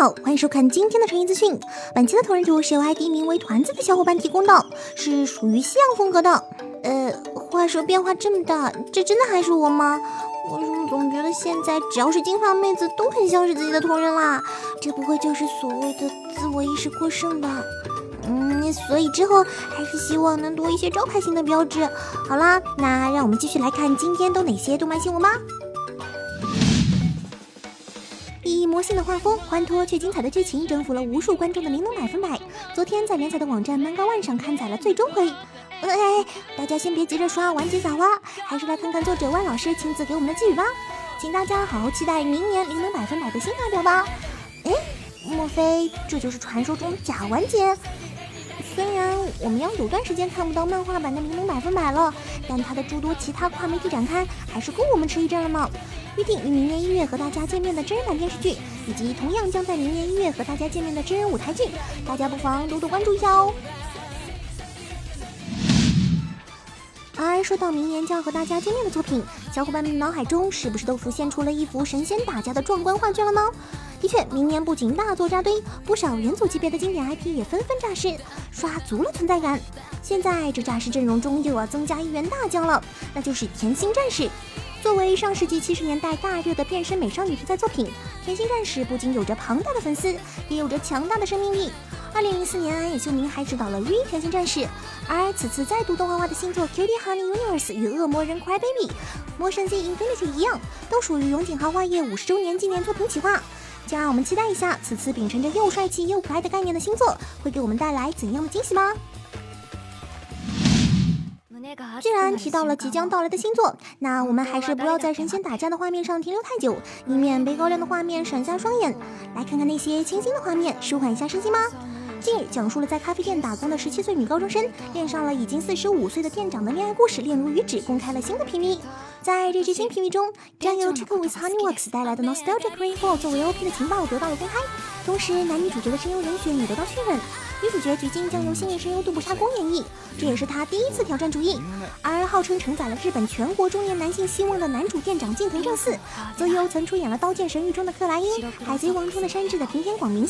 好，欢迎收看今天的成语资讯。本期的同人图是由 ID 名为团子的小伙伴提供的，是属于西洋风格的。呃，话说变化这么大，这真的还是我吗？为什么总觉得现在只要是金发妹子都很像是自己的同人啦？这不会就是所谓的自我意识过剩吧？嗯，所以之后还是希望能多一些招牌性的标志。好啦，那让我们继续来看今天都哪些动漫新闻吧。魔性的画风、欢脱却精彩的剧情，征服了无数观众的《灵能百分百》，昨天在连载的网站 Manga One 上刊载了最终回。哎，大家先别急着刷完结撒花，还是来看看作者万老师亲自给我们的寄语吧。请大家好好期待明年《灵能百分百》的新发表吧。哎，莫非这就是传说中假完结？虽然我们要有段时间看不到漫画版的《灵能百分百》了，但它的诸多其他跨媒体展开还是够我们吃一阵了呢。预定于明年一月和大家见面的真人版电视剧，以及同样将在明年一月和大家见面的真人舞台剧，大家不妨多多关注一下哦。而说到明年将要和大家见面的作品，小伙伴们脑海中是不是都浮现出了一幅神仙打架的壮观画卷了呢？的确，明年不仅大作扎堆，不少元祖级别的经典 IP 也纷纷炸世，刷足了存在感。现在这炸世阵容中又要增加一员大将了，那就是甜心战士。作为上世纪七十年代大热的变身美少女题材作品，甜心战士不仅有着庞大的粉丝，也有着强大的生命力。二零零四年，安野秀明还执导了《Re 甜心战士》，而此次再度动画化的新作《Cutie Honey Universe》与《恶魔人 Cry Baby》、《魔神 Z Infinity》一样，都属于永井豪花业五十周年纪念作品企划。就让我们期待一下，此次秉承着又帅气又可爱的概念的新作，会给我们带来怎样的惊喜吗？既然提到了即将到来的星座，那我们还是不要在神仙打架的画面上停留太久，以免被高亮的画面闪瞎双眼。来看看那些清新的画面，舒缓一下身心吗？近日，讲述了在咖啡店打工的十七岁女高中生恋上了已经四十五岁的店长的恋爱故事，恋如雨止，公开了新的 PV。在这支新 PV 中，将由 Chico with Honeyworks 带来的 Nostalgic Rainfall 作为 OP 的情报得到了公开，同时男女主角的声优人选也得到确认。女主角菊晶将由新人声优杜布沙公演绎，这也是她第一次挑战主演。而号称承载了日本全国中年男性希望的男主店长近藤正四，则由曾出演了《刀剑神域》中的克莱因，《海贼王》中的山治的平田广明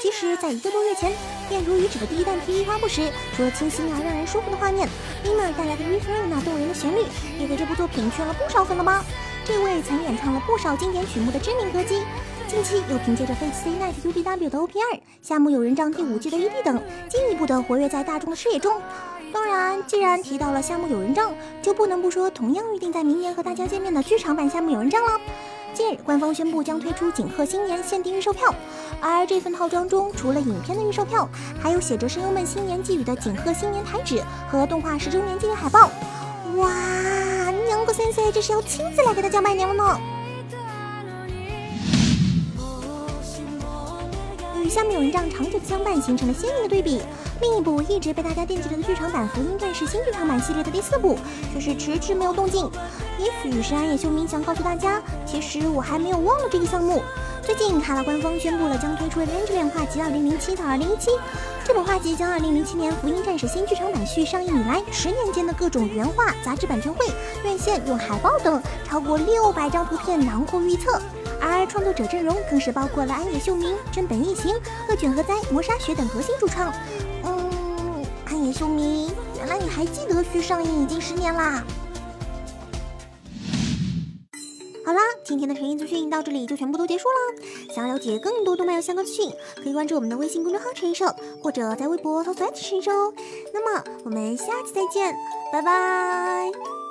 其实，在一个多月前，《恋如雨止》的第一弹 PV 发布时，除了清新而让人舒服的画面 m i m a 带来的 Return 那动人的旋律，也给这部作品圈了不少粉了吧？这位曾演唱了不少经典曲目的知名歌姬，近期又凭借着《Fate Stay Night UBW》的 OP 二、《夏目友人帐》第五季的 ED 等，进一步的活跃在大众的视野中。当然，既然提到了《夏目友人帐》，就不能不说同样预定在明年和大家见面的剧场版《夏目友人帐》了。近日，官方宣布将推出景鹤新年限定预售票，而这份套装中除了影片的预售票，还有写着声优们新年寄语的景鹤新年台纸和动画十周年纪念海报。哇，娘个先生这是要亲自来给大家拜年了呢！与下面有人帐长久的相伴形成了鲜明的对比。另一部一直被大家惦记着的剧场版《福音战士》新剧场版系列的第四部，却是迟迟没有动静。也许是安野秀明想告诉大家，其实我还没有忘了这个项目。最近，卡拉官方宣布了将推出《的《Venge 画集2007》到2017。这本画集将2007年《福音战士》新剧场版续上映以来十年间的各种原画、杂志版权会、院线用海报等超过六百张图片囊括预测。而创作者阵容更是包括了安野秀明、真本一行、恶卷和哉、磨砂雪等核心主创。嗯，安野秀明，原来你还记得续上映已经十年啦！好啦，今天的成毅资讯到这里就全部都结束了。想要了解更多动漫游相关资讯，可以关注我们的微信公众号“陈一社”，或者在微博搜索“陈一社”哦。那么我们下期再见，拜拜。